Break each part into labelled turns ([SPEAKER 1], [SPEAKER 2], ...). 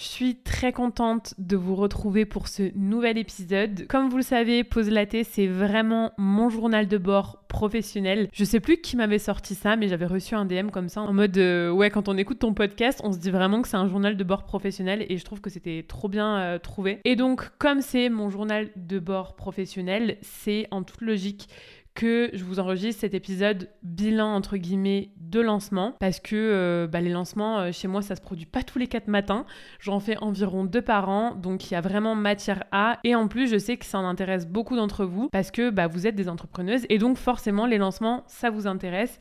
[SPEAKER 1] Je suis très contente de vous retrouver pour ce nouvel épisode. Comme vous le savez, Pause Latte, c'est vraiment mon journal de bord professionnel. Je sais plus qui m'avait sorti ça, mais j'avais reçu un DM comme ça en mode euh, ouais, quand on écoute ton podcast, on se dit vraiment que c'est un journal de bord professionnel et je trouve que c'était trop bien euh, trouvé. Et donc, comme c'est mon journal de bord professionnel, c'est en toute logique que je vous enregistre cet épisode bilan entre guillemets de lancement parce que euh, bah, les lancements euh, chez moi ça se produit pas tous les quatre matins. J'en fais environ deux par an donc il y a vraiment matière à. Et en plus je sais que ça en intéresse beaucoup d'entre vous parce que bah, vous êtes des entrepreneuses et donc forcément les lancements ça vous intéresse.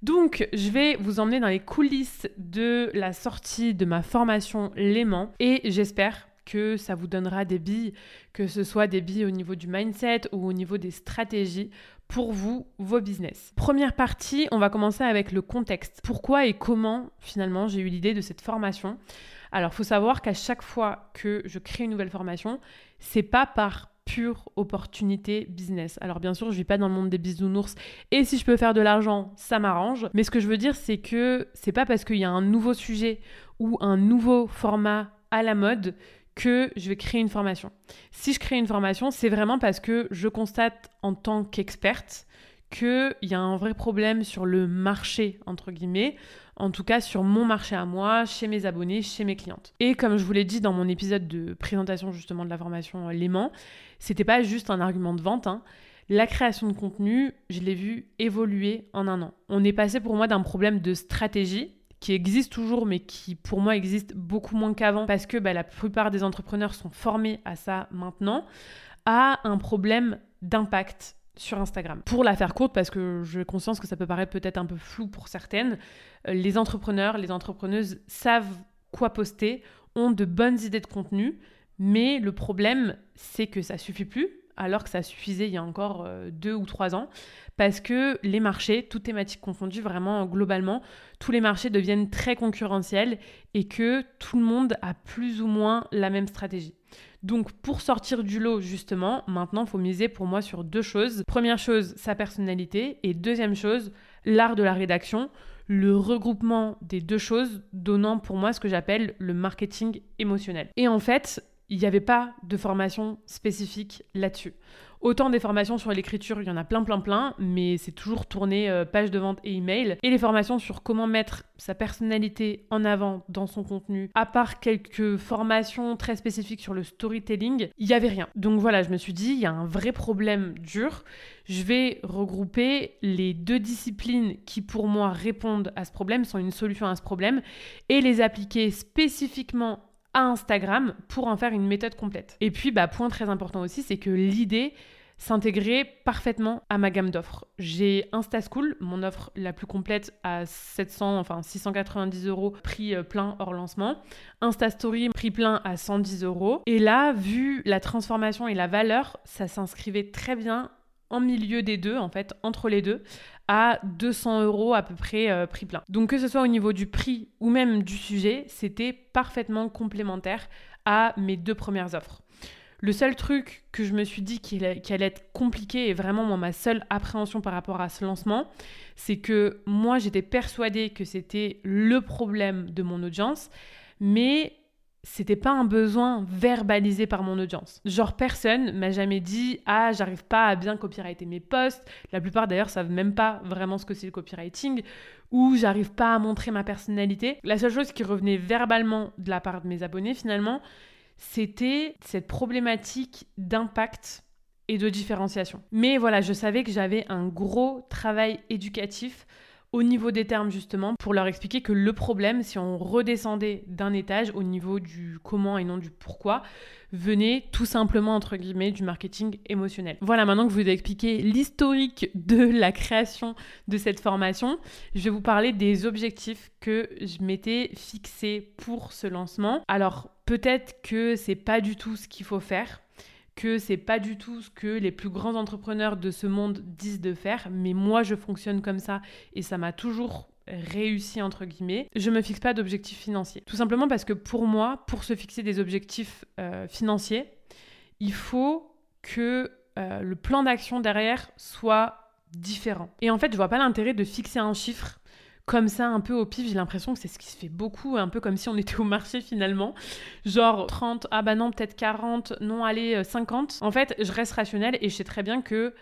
[SPEAKER 1] Donc, je vais vous emmener dans les coulisses de la sortie de ma formation Léman et j'espère que ça vous donnera des billes, que ce soit des billes au niveau du mindset ou au niveau des stratégies pour vous, vos business. Première partie, on va commencer avec le contexte. Pourquoi et comment finalement j'ai eu l'idée de cette formation? Alors, faut savoir qu'à chaque fois que je crée une nouvelle formation, c'est pas par pure opportunité business. Alors bien sûr, je vis pas dans le monde des bisounours et si je peux faire de l'argent, ça m'arrange. Mais ce que je veux dire, c'est que c'est pas parce qu'il y a un nouveau sujet ou un nouveau format à la mode que je vais créer une formation. Si je crée une formation, c'est vraiment parce que je constate en tant qu'experte qu'il y a un vrai problème sur le marché, entre guillemets, en tout cas sur mon marché à moi, chez mes abonnés, chez mes clientes. Et comme je vous l'ai dit dans mon épisode de présentation justement de la formation Léman, c'était pas juste un argument de vente. Hein. La création de contenu, je l'ai vu évoluer en un an. On est passé pour moi d'un problème de stratégie qui existe toujours, mais qui pour moi existe beaucoup moins qu'avant, parce que bah, la plupart des entrepreneurs sont formés à ça maintenant, à un problème d'impact sur Instagram. Pour la faire courte, parce que j'ai conscience que ça peut paraître peut-être un peu flou pour certaines, euh, les entrepreneurs, les entrepreneuses savent quoi poster, ont de bonnes idées de contenu, mais le problème, c'est que ça suffit plus alors que ça suffisait il y a encore euh, deux ou trois ans, parce que les marchés, toutes thématiques confondues, vraiment globalement, tous les marchés deviennent très concurrentiels et que tout le monde a plus ou moins la même stratégie. Donc pour sortir du lot justement, maintenant il faut miser pour moi sur deux choses. Première chose, sa personnalité et deuxième chose, l'art de la rédaction, le regroupement des deux choses donnant pour moi ce que j'appelle le marketing émotionnel. Et en fait, il n'y avait pas de formation spécifique là-dessus. Autant des formations sur l'écriture, il y en a plein, plein, plein, mais c'est toujours tourné euh, page de vente et email. Et les formations sur comment mettre sa personnalité en avant dans son contenu, à part quelques formations très spécifiques sur le storytelling, il n'y avait rien. Donc voilà, je me suis dit, il y a un vrai problème dur. Je vais regrouper les deux disciplines qui, pour moi, répondent à ce problème, sont une solution à ce problème, et les appliquer spécifiquement à Instagram pour en faire une méthode complète. Et puis, bah, point très important aussi, c'est que l'idée s'intégrait parfaitement à ma gamme d'offres. J'ai InstaSchool, mon offre la plus complète à 700, enfin 690 euros, prix euh, plein hors lancement. InstaStory, prix plein à 110 euros. Et là, vu la transformation et la valeur, ça s'inscrivait très bien en milieu des deux, en fait, entre les deux, à 200 euros à peu près euh, prix plein. Donc que ce soit au niveau du prix ou même du sujet, c'était parfaitement complémentaire à mes deux premières offres. Le seul truc que je me suis dit qui allait être compliqué et vraiment ma seule appréhension par rapport à ce lancement, c'est que moi j'étais persuadée que c'était le problème de mon audience, mais c'était pas un besoin verbalisé par mon audience. Genre personne m'a jamais dit ah j'arrive pas à bien copywriter mes posts. La plupart d'ailleurs savent même pas vraiment ce que c'est le copywriting ou j'arrive pas à montrer ma personnalité. La seule chose qui revenait verbalement de la part de mes abonnés finalement, c'était cette problématique d'impact et de différenciation. Mais voilà, je savais que j'avais un gros travail éducatif au niveau des termes justement pour leur expliquer que le problème, si on redescendait d'un étage au niveau du comment et non du pourquoi, venait tout simplement entre guillemets du marketing émotionnel. Voilà, maintenant que je vous ai expliqué l'historique de la création de cette formation, je vais vous parler des objectifs que je m'étais fixés pour ce lancement. Alors peut-être que c'est pas du tout ce qu'il faut faire que c'est pas du tout ce que les plus grands entrepreneurs de ce monde disent de faire, mais moi je fonctionne comme ça et ça m'a toujours réussi entre guillemets, je me fixe pas d'objectifs financiers. Tout simplement parce que pour moi, pour se fixer des objectifs euh, financiers, il faut que euh, le plan d'action derrière soit différent. Et en fait, je vois pas l'intérêt de fixer un chiffre comme ça, un peu au pif. J'ai l'impression que c'est ce qui se fait beaucoup, un peu comme si on était au marché finalement. Genre 30, ah bah non, peut-être 40, non, allez, 50. En fait, je reste rationnelle et je sais très bien que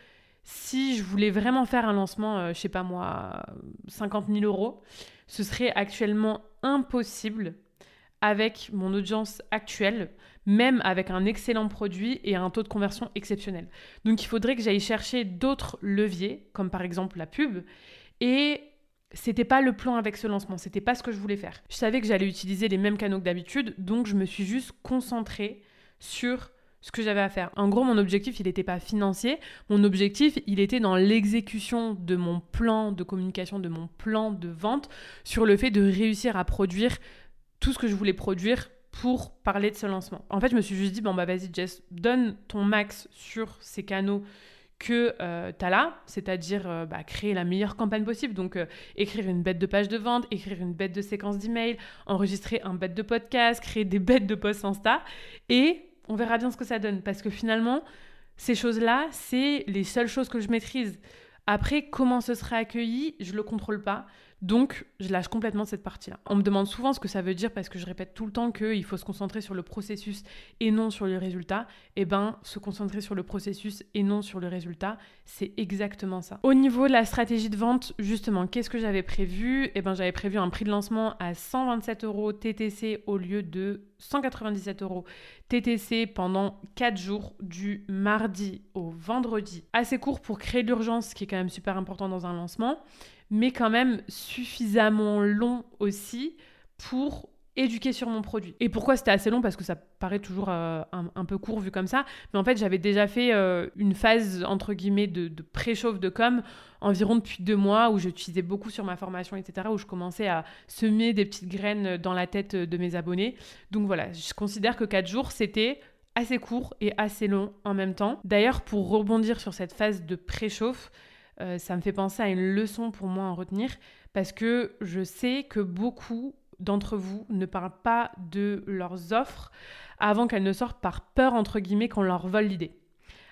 [SPEAKER 1] si je voulais vraiment faire un lancement, euh, je sais pas moi, 50 000 euros, ce serait actuellement impossible avec mon audience actuelle, même avec un excellent produit et un taux de conversion exceptionnel. Donc il faudrait que j'aille chercher d'autres leviers, comme par exemple la pub, et c'était pas le plan avec ce lancement, c'était pas ce que je voulais faire. Je savais que j'allais utiliser les mêmes canaux que d'habitude, donc je me suis juste concentrée sur ce que j'avais à faire. En gros, mon objectif, il n'était pas financier. Mon objectif, il était dans l'exécution de mon plan de communication, de mon plan de vente, sur le fait de réussir à produire tout ce que je voulais produire pour parler de ce lancement. En fait, je me suis juste dit, bon, bah vas-y, Jess, donne ton max sur ces canaux que euh, tu as là, c'est-à-dire euh, bah, créer la meilleure campagne possible. Donc, euh, écrire une bête de page de vente, écrire une bête de séquence d'email, enregistrer un bête de podcast, créer des bêtes de posts Insta. Et on verra bien ce que ça donne. Parce que finalement, ces choses-là, c'est les seules choses que je maîtrise. Après, comment ce sera accueilli, je ne le contrôle pas. Donc, je lâche complètement cette partie-là. On me demande souvent ce que ça veut dire parce que je répète tout le temps qu'il faut se concentrer sur le processus et non sur le résultat. Eh ben, se concentrer sur le processus et non sur le résultat, c'est exactement ça. Au niveau de la stratégie de vente, justement, qu'est-ce que j'avais prévu? Eh ben, j'avais prévu un prix de lancement à 127 euros TTC au lieu de 197 euros TTC pendant 4 jours du mardi au vendredi. Assez court pour créer de l'urgence, ce qui est quand même super important dans un lancement mais quand même suffisamment long aussi pour éduquer sur mon produit. Et pourquoi c'était assez long? Parce que ça paraît toujours euh, un, peu court vu comme ça. Mais en fait, j'avais déjà fait euh, une phase, entre guillemets, de, de préchauffe de com environ depuis deux mois où j'utilisais beaucoup sur ma formation, etc. Où je commençais à semer des petites graines dans la tête de mes abonnés. Donc voilà, je considère que quatre jours, c'était assez court et assez long en même temps. D'ailleurs, pour rebondir sur cette phase de préchauffe, euh, ça me fait penser à une leçon pour moi à retenir parce que je sais que beaucoup d'entre vous ne parlent pas de leurs offres avant qu'elles ne sortent par peur, entre guillemets, qu'on leur vole l'idée.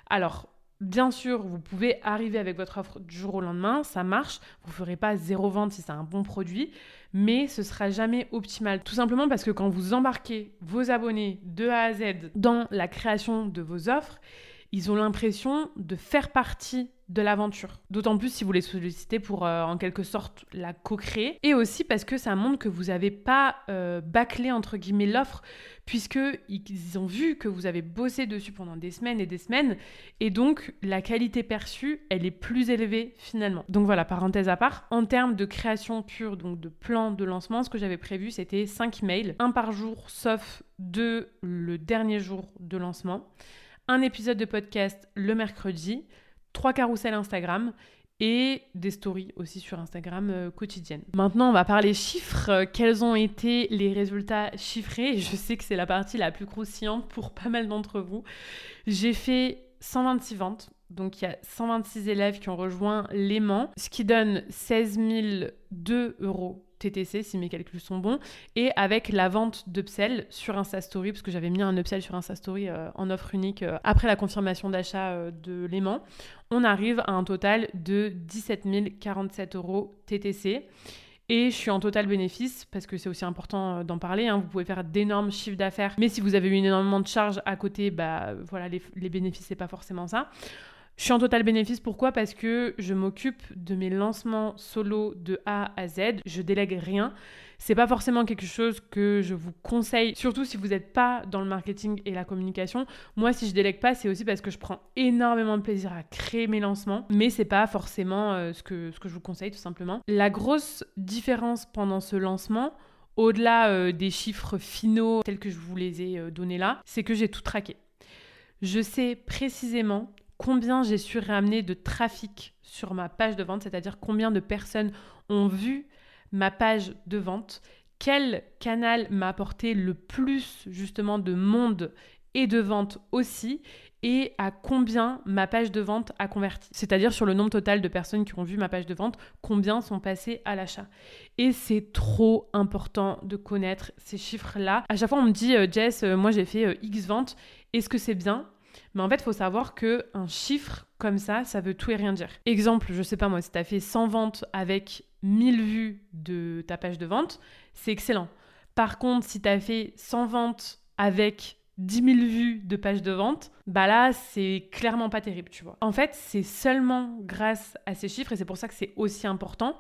[SPEAKER 1] Alors, bien sûr, vous pouvez arriver avec votre offre du jour au lendemain, ça marche, vous ne ferez pas zéro vente si c'est un bon produit, mais ce sera jamais optimal. Tout simplement parce que quand vous embarquez vos abonnés de A à Z dans la création de vos offres, ils ont l'impression de faire partie de l'aventure. D'autant plus si vous les sollicitez pour euh, en quelque sorte la co-créer. Et aussi parce que ça montre que vous n'avez pas euh, bâclé entre guillemets l'offre, puisqu'ils ont vu que vous avez bossé dessus pendant des semaines et des semaines. Et donc la qualité perçue, elle est plus élevée finalement. Donc voilà, parenthèse à part. En termes de création pure, donc de plan de lancement, ce que j'avais prévu, c'était 5 emails, un par jour, sauf de le dernier jour de lancement un épisode de podcast le mercredi, trois carousels Instagram et des stories aussi sur Instagram euh, quotidiennes. Maintenant, on va parler chiffres. Quels ont été les résultats chiffrés? Je sais que c'est la partie la plus croustillante pour pas mal d'entre vous. J'ai fait 126 ventes. Donc il y a 126 élèves qui ont rejoint l'aimant, ce qui donne 16 002 euros TTC si mes calculs sont bons, et avec la vente d'upsell sur Insta Story, parce que j'avais mis un upsell sur Insta Story euh, en offre unique euh, après la confirmation d'achat euh, de l'aimant, on arrive à un total de 17 047 euros TTC. Et je suis en total bénéfice, parce que c'est aussi important d'en parler. Hein. Vous pouvez faire d'énormes chiffres d'affaires, mais si vous avez eu énormément de charges à côté, bah voilà, les, les bénéfices, c'est pas forcément ça. Je suis en total bénéfice, pourquoi? Parce que je m'occupe de mes lancements solo de A à Z, je délègue rien. C'est pas forcément quelque chose que je vous conseille, surtout si vous n'êtes pas dans le marketing et la communication. Moi, si je délègue pas, c'est aussi parce que je prends énormément de plaisir à créer mes lancements, mais c'est pas forcément euh, ce, que, ce que je vous conseille tout simplement. La grosse différence pendant ce lancement, au-delà euh, des chiffres finaux tels que je vous les ai euh, donnés là, c'est que j'ai tout traqué. Je sais précisément combien j'ai su ramener de trafic sur ma page de vente, c'est-à-dire combien de personnes ont vu ma page de vente, quel canal m'a apporté le plus justement de monde et de vente aussi, et à combien ma page de vente a converti. C'est-à-dire sur le nombre total de personnes qui ont vu ma page de vente, combien sont passées à l'achat. Et c'est trop important de connaître ces chiffres-là. À chaque fois, on me dit, euh, Jess, euh, moi j'ai fait euh, X ventes, est-ce que c'est bien? Mais en fait, il faut savoir que un chiffre comme ça, ça veut tout et rien dire. Exemple, je sais pas moi, si tu as fait 100 ventes avec 1000 vues de ta page de vente, c'est excellent. Par contre, si tu as fait 100 ventes avec 10 000 vues de page de vente, bah là, c'est clairement pas terrible, tu vois. En fait, c'est seulement grâce à ces chiffres, et c'est pour ça que c'est aussi important,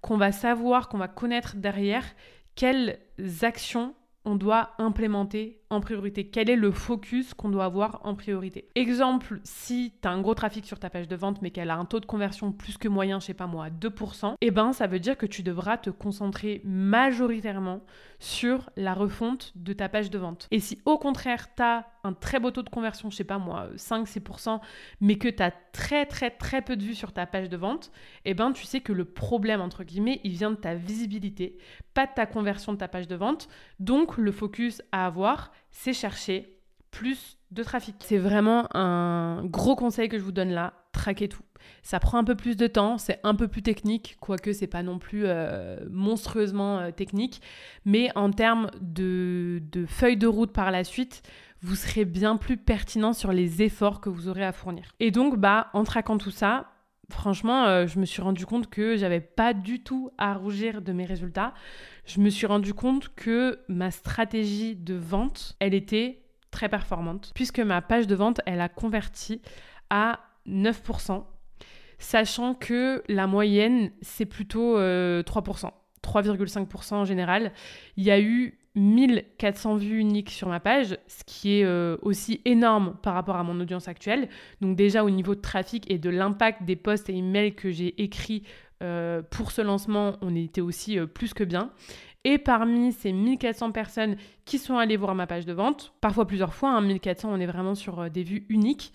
[SPEAKER 1] qu'on va savoir, qu'on va connaître derrière quelles actions on doit implémenter en priorité Quel est le focus qu'on doit avoir en priorité? Exemple, si tu as un gros trafic sur ta page de vente mais qu'elle a un taux de conversion plus que moyen, je sais pas moi, à 2%, eh ben ça veut dire que tu devras te concentrer majoritairement sur la refonte de ta page de vente. Et si au contraire, tu as un très beau taux de conversion, je sais pas moi, 5-6%, mais que tu as très très très peu de vues sur ta page de vente, eh ben tu sais que le problème entre guillemets, il vient de ta visibilité, pas de ta conversion de ta page de vente. Donc le focus à avoir, c'est chercher plus de trafic. C'est vraiment un gros conseil que je vous donne là, traquez tout. Ça prend un peu plus de temps, c'est un peu plus technique, quoique c'est pas non plus euh, monstrueusement euh, technique, mais en termes de, de feuille de route par la suite, vous serez bien plus pertinent sur les efforts que vous aurez à fournir. Et donc, bah, en traquant tout ça, franchement, euh, je me suis rendu compte que j'avais pas du tout à rougir de mes résultats. Je me suis rendu compte que ma stratégie de vente, elle était très performante, puisque ma page de vente, elle a converti à 9%, sachant que la moyenne, c'est plutôt 3%. Euh, 3,5% en général. Il y a eu 1400 vues uniques sur ma page, ce qui est euh, aussi énorme par rapport à mon audience actuelle. Donc déjà au niveau de trafic et de l'impact des posts et emails que j'ai écrits euh, pour ce lancement, on était aussi euh, plus que bien. Et parmi ces 1400 personnes qui sont allées voir ma page de vente, parfois plusieurs fois, hein, 1400 on est vraiment sur des vues uniques,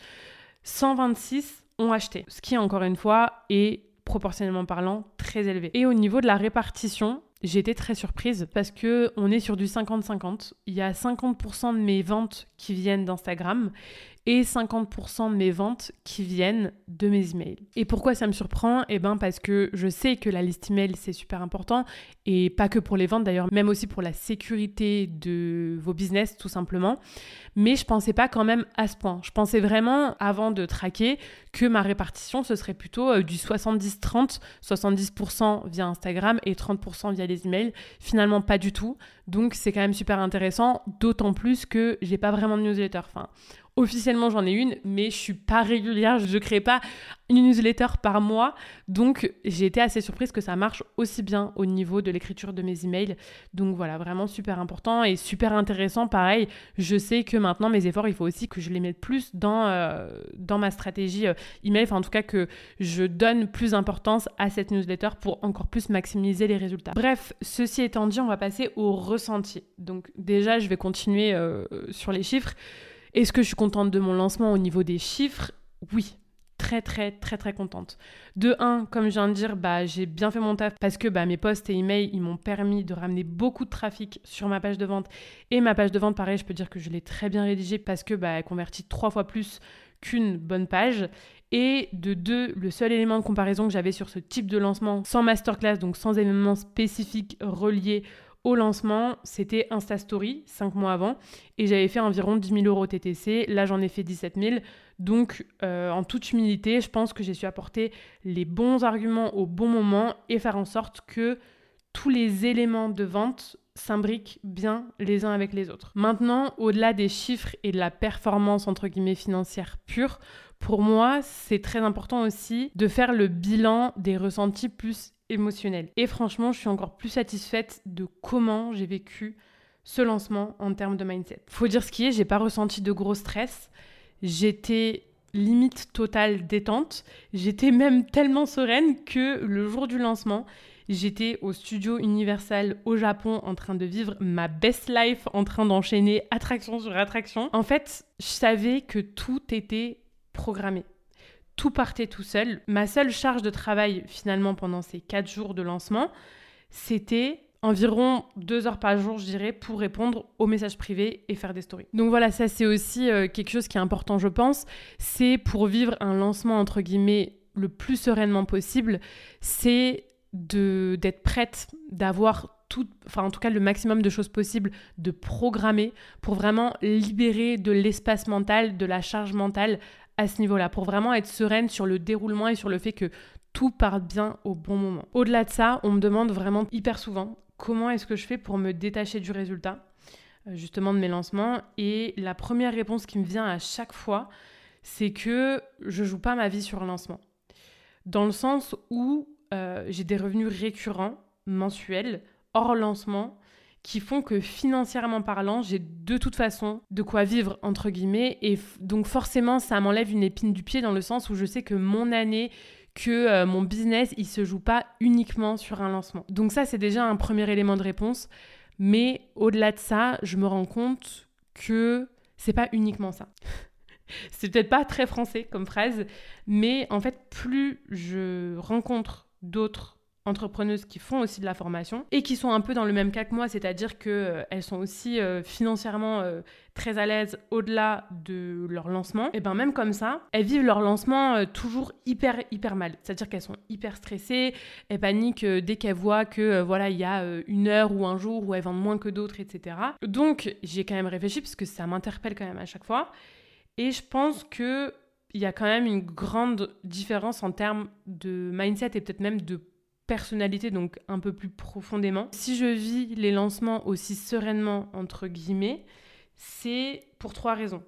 [SPEAKER 1] 126 ont acheté. Ce qui encore une fois est proportionnellement parlant très élevé. Et au niveau de la répartition, j'ai été très surprise parce que on est sur du 50-50. Il y a 50% de mes ventes qui viennent d'Instagram et 50% de mes ventes qui viennent de mes emails. Et pourquoi ça me surprend? Eh bien parce que je sais que la liste email c'est super important et pas que pour les ventes d'ailleurs, même aussi pour la sécurité de vos business tout simplement. Mais je pensais pas quand même à ce point. Je pensais vraiment avant de traquer que ma répartition ce serait plutôt euh, du 70-30, 70% via Instagram et 30% via les emails. Finalement pas du tout. Donc c'est quand même super intéressant, d'autant plus que j'ai pas vraiment de newsletter. Enfin, Officiellement, j'en ai une, mais je suis pas régulière. Je crée pas une newsletter par mois. Donc, j'ai été assez surprise que ça marche aussi bien au niveau de l'écriture de mes emails. Donc, voilà, vraiment super important et super intéressant. Pareil, je sais que maintenant, mes efforts, il faut aussi que je les mette plus dans, euh, dans ma stratégie euh, email. Enfin, en tout cas, que je donne plus d'importance à cette newsletter pour encore plus maximiser les résultats. Bref, ceci étant dit, on va passer au ressenti. Donc, déjà, je vais continuer euh, sur les chiffres. Est-ce que je suis contente de mon lancement au niveau des chiffres? Oui, très très très très contente. De 1, comme je viens de dire, bah, j'ai bien fait mon taf parce que bah, mes posts et emails, ils m'ont permis de ramener beaucoup de trafic sur ma page de vente. Et ma page de vente, pareil, je peux dire que je l'ai très bien rédigée parce que bah, elle convertit trois fois plus qu'une bonne page. Et de deux, le seul élément de comparaison que j'avais sur ce type de lancement, sans masterclass, donc sans événement spécifique relié au lancement, c'était Insta Story, 5 mois avant, et j'avais fait environ 10 000 euros TTC. Là, j'en ai fait 17 000. Donc, euh, en toute humilité, je pense que j'ai su apporter les bons arguments au bon moment et faire en sorte que tous les éléments de vente s'imbriquent bien les uns avec les autres. Maintenant, au-delà des chiffres et de la performance entre guillemets financière pure, pour moi, c'est très important aussi de faire le bilan des ressentis plus Et franchement, je suis encore plus satisfaite de comment j'ai vécu ce lancement en termes de mindset. Faut dire ce qui est, j'ai pas ressenti de gros stress. J'étais limite totale détente. J'étais même tellement sereine que le jour du lancement, j'étais au studio Universal au Japon en train de vivre ma best life, en train d'enchaîner attraction sur attraction. En fait, je savais que tout était programmé tout partait tout seul. Ma seule charge de travail finalement pendant ces quatre jours de lancement, c'était environ deux heures par jour, je dirais, pour répondre aux messages privés et faire des stories. Donc voilà, ça c'est aussi euh, quelque chose qui est important, je pense. C'est pour vivre un lancement entre guillemets le plus sereinement possible, c'est d'être prête, d'avoir tout, enfin en tout cas le maximum de choses possibles de programmer pour vraiment libérer de l'espace mental, de la charge mentale à ce niveau-là, pour vraiment être sereine sur le déroulement et sur le fait que tout parte bien au bon moment. Au-delà de ça, on me demande vraiment hyper souvent comment est-ce que je fais pour me détacher du résultat, euh, justement de mes lancements? Et la première réponse qui me vient à chaque fois, c'est que je joue pas ma vie sur un lancement. Dans le sens où euh, j'ai des revenus récurrents, mensuels, hors lancement, qui font que financièrement parlant, j'ai de toute façon de quoi vivre, entre guillemets. Et donc forcément, ça m'enlève une épine du pied dans le sens où je sais que mon année, que euh, mon business, il se joue pas uniquement sur un lancement. Donc ça, c'est déjà un premier élément de réponse. Mais au-delà de ça, je me rends compte que c'est pas uniquement ça. c'est peut-être pas très français comme phrase, mais en fait, plus je rencontre d'autres entrepreneuses qui font aussi de la formation et qui sont un peu dans le même cas que moi, c'est-à-dire qu'elles euh, sont aussi euh, financièrement euh, très à l'aise au-delà de leur lancement, et bien même comme ça, elles vivent leur lancement toujours hyper hyper mal. C'est-à-dire qu'elles sont hyper stressées, elles paniquent dès qu'elles voient que voilà il y a une heure ou un jour où elles vendent moins que d'autres, etc. Donc j'ai quand même réfléchi parce que ça m'interpelle quand même à chaque fois, et je pense que il y a quand même une grande différence en termes de mindset et peut-être même de personnalité, donc un peu plus profondément. Si je vis les lancements aussi sereinement, entre guillemets, c'est pour trois raisons.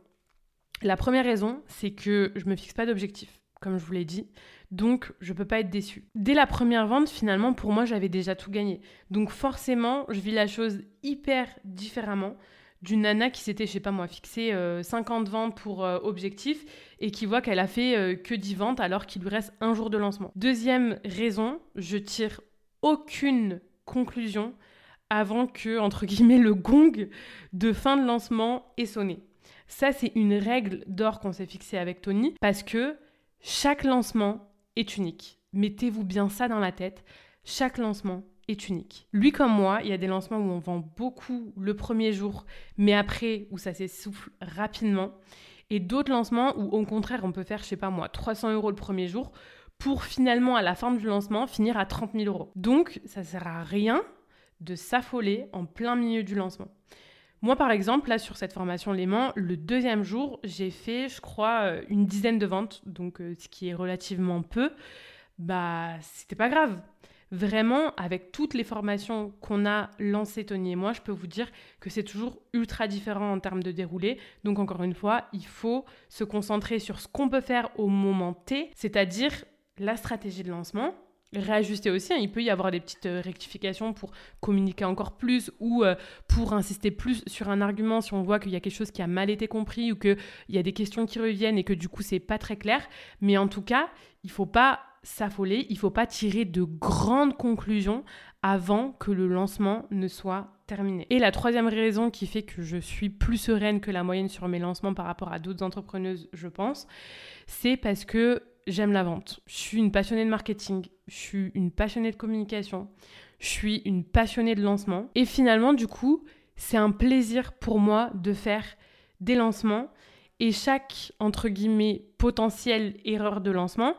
[SPEAKER 1] La première raison, c'est que je me fixe pas d'objectif, comme je vous l'ai dit, donc je peux pas être déçue. Dès la première vente, finalement, pour moi, j'avais déjà tout gagné. Donc forcément, je vis la chose hyper différemment d'une nana qui s'était, je sais pas moi, fixé 50 euh, ventes pour euh, objectif et qui voit qu'elle a fait euh, que 10 ventes alors qu'il lui reste un jour de lancement. Deuxième raison, je tire aucune conclusion avant que, entre guillemets, le gong de fin de lancement ait sonné. Ça, c'est une règle d'or qu'on s'est fixée avec Tony parce que chaque lancement est unique. Mettez-vous bien ça dans la tête. Chaque lancement est unique. Lui comme moi, il y a des lancements où on vend beaucoup le premier jour, mais après où ça s'essouffle rapidement. Et d'autres lancements où au contraire on peut faire, je sais pas moi, 300 euros le premier jour pour finalement à la fin du lancement finir à 30 000 euros. Donc ça sert à rien de s'affoler en plein milieu du lancement. Moi, par exemple, là, sur cette formation Léman, le deuxième jour, j'ai fait, je crois, euh, une dizaine de ventes, donc euh, ce qui est relativement peu. Bah, c'était pas grave. Vraiment, avec toutes les formations qu'on a lancées, Tony et moi, je peux vous dire que c'est toujours ultra différent en termes de déroulé. Donc, encore une fois, il faut se concentrer sur ce qu'on peut faire au moment T, c'est-à-dire la stratégie de lancement, réajuster aussi. Hein. Il peut y avoir des petites euh, rectifications pour communiquer encore plus ou euh, pour insister plus sur un argument si on voit qu'il y a quelque chose qui a mal été compris ou qu'il y a des questions qui reviennent et que du coup c'est pas très clair. Mais en tout cas, il faut pas s'affoler, il faut pas tirer de grandes conclusions avant que le lancement ne soit terminé. Et la troisième raison qui fait que je suis plus sereine que la moyenne sur mes lancements par rapport à d'autres entrepreneuses, je pense, c'est parce que j'aime la vente. Je suis une passionnée de marketing, je suis une passionnée de communication, je suis une passionnée de lancement. Et finalement, du coup, c'est un plaisir pour moi de faire des lancements. Et chaque, entre guillemets, potentielle erreur de lancement,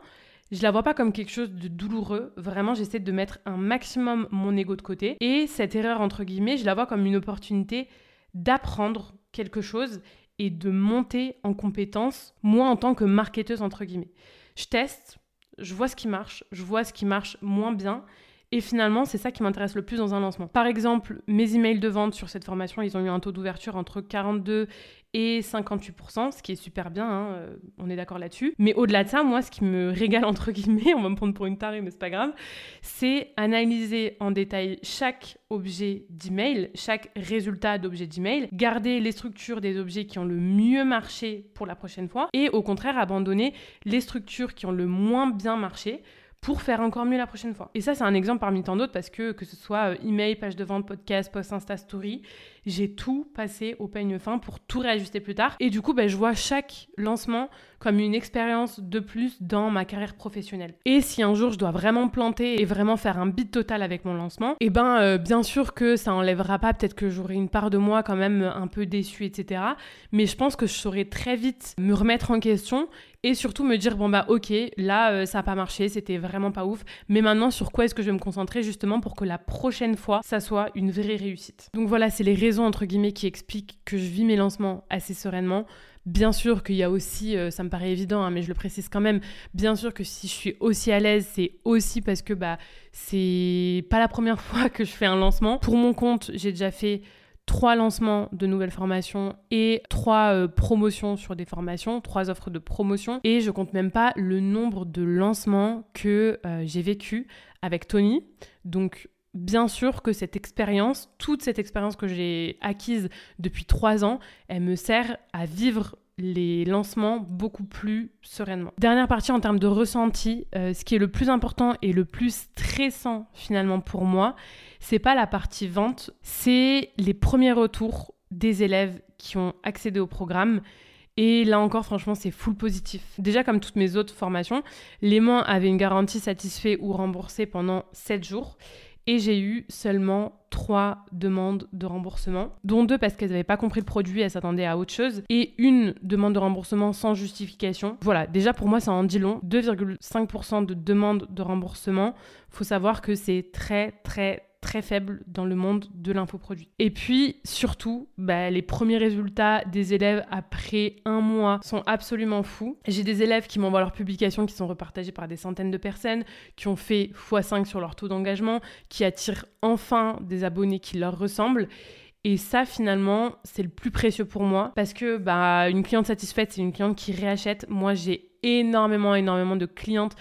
[SPEAKER 1] je la vois pas comme quelque chose de douloureux. Vraiment, j'essaie de mettre un maximum mon ego de côté. Et cette erreur, entre guillemets, je la vois comme une opportunité d'apprendre quelque chose et de monter en compétence, moi en tant que marketeuse, entre guillemets. Je teste, je vois ce qui marche, je vois ce qui marche moins bien. Et finalement, c'est ça qui m'intéresse le plus dans un lancement. Par exemple, mes emails de vente sur cette formation, ils ont eu un taux d'ouverture entre 42 et 58%, ce qui est super bien, hein, euh, on est d'accord là-dessus. Mais au-delà de ça, moi, ce qui me régale, entre guillemets, on va me prendre pour une tarée, mais c'est pas grave, c'est analyser en détail chaque objet d'email, chaque résultat d'objet d'email, garder les structures des objets qui ont le mieux marché pour la prochaine fois, et au contraire, abandonner les structures qui ont le moins bien marché pour faire encore mieux la prochaine fois. Et ça, c'est un exemple parmi tant d'autres parce que que ce soit euh, email, page de vente, podcast, post Insta Story, j'ai tout passé au peigne fin pour tout réajuster plus tard. Et du coup, ben, je vois chaque lancement comme une expérience de plus dans ma carrière professionnelle. Et si un jour je dois vraiment planter et vraiment faire un beat total avec mon lancement, eh ben euh, bien sûr que ça enlèvera pas, peut-être que j'aurai une part de moi quand même un peu déçue, etc. Mais je pense que je saurai très vite me remettre en question et surtout me dire bon bah ok là euh, ça a pas marché c'était vraiment pas ouf mais maintenant sur quoi est-ce que je vais me concentrer justement pour que la prochaine fois ça soit une vraie réussite? Donc voilà c'est les raisons entre guillemets qui expliquent que je vis mes lancements assez sereinement. Bien sûr qu'il y a aussi, euh, ça me paraît évident, hein, mais je le précise quand même, bien sûr que si je suis aussi à l'aise, c'est aussi parce que bah, c'est pas la première fois que je fais un lancement. Pour mon compte, j'ai déjà fait trois lancements de nouvelles formations et trois euh, promotions sur des formations, trois offres de promotion. Et je compte même pas le nombre de lancements que euh, j'ai vécu avec Tony. Donc bien sûr que cette expérience, toute cette expérience que j'ai acquise depuis trois ans, elle me sert à vivre les lancements beaucoup plus sereinement. Dernière partie en termes de ressenti, euh, ce qui est le plus important et le plus stressant finalement pour moi, c'est pas la partie vente, c'est les premiers retours des élèves qui ont accédé au programme. Et là encore, franchement, c'est full positif. Déjà, comme toutes mes autres formations, l'aimant avait une garantie satisfait ou remboursée pendant 7 jours et j'ai eu seulement trois demandes de remboursement, dont deux parce qu'elles n'avaient pas compris le produit, elles s'attendaient à autre chose, et une demande de remboursement sans justification. Voilà, déjà pour moi ça en dit long. 2,5% de demandes de remboursement. Faut savoir que c'est très très très faible dans le monde de l'infoproduit. Et puis surtout, bah, les premiers résultats des élèves après un mois sont absolument fous. J'ai des élèves qui m'envoient leurs publications qui sont repartagées par des centaines de personnes, qui ont fait x5 sur leur taux d'engagement, qui attirent enfin des abonnés qui leur ressemblent. Et ça, finalement, c'est le plus précieux pour moi parce que bah, une cliente satisfaite, c'est une cliente qui réachète. Moi, j'ai énormément, énormément de clientes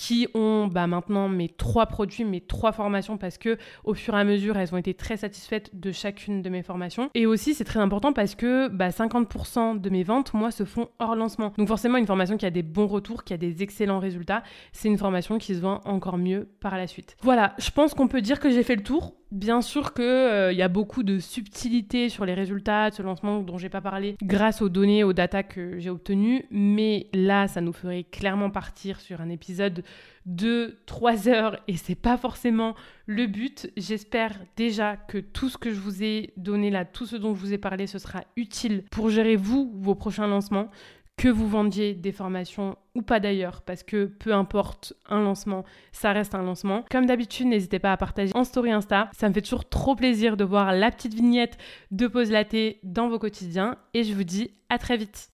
[SPEAKER 1] qui ont bah, maintenant mes trois produits, mes trois formations, parce que au fur et à mesure, elles ont été très satisfaites de chacune de mes formations. Et aussi, c'est très important parce que bah, 50% de mes ventes, moi, se font hors lancement. Donc forcément, une formation qui a des bons retours, qui a des excellents résultats, c'est une formation qui se vend encore mieux par la suite. Voilà, je pense qu'on peut dire que j'ai fait le tour. Bien sûr qu'il euh, y a beaucoup de subtilité sur les résultats de ce lancement dont j'ai pas parlé grâce aux données, aux datas que j'ai obtenues, mais là, ça nous ferait clairement partir sur un épisode de 3 heures et c'est pas forcément le but. J'espère déjà que tout ce que je vous ai donné là, tout ce dont je vous ai parlé, ce sera utile pour gérer vous, vos prochains lancements que vous vendiez des formations ou pas d'ailleurs, parce que peu importe un lancement, ça reste un lancement. Comme d'habitude, n'hésitez pas à partager en story Insta. Ça me fait toujours trop plaisir de voir la petite vignette de Pause Laté dans vos quotidiens. Et je vous dis à très vite.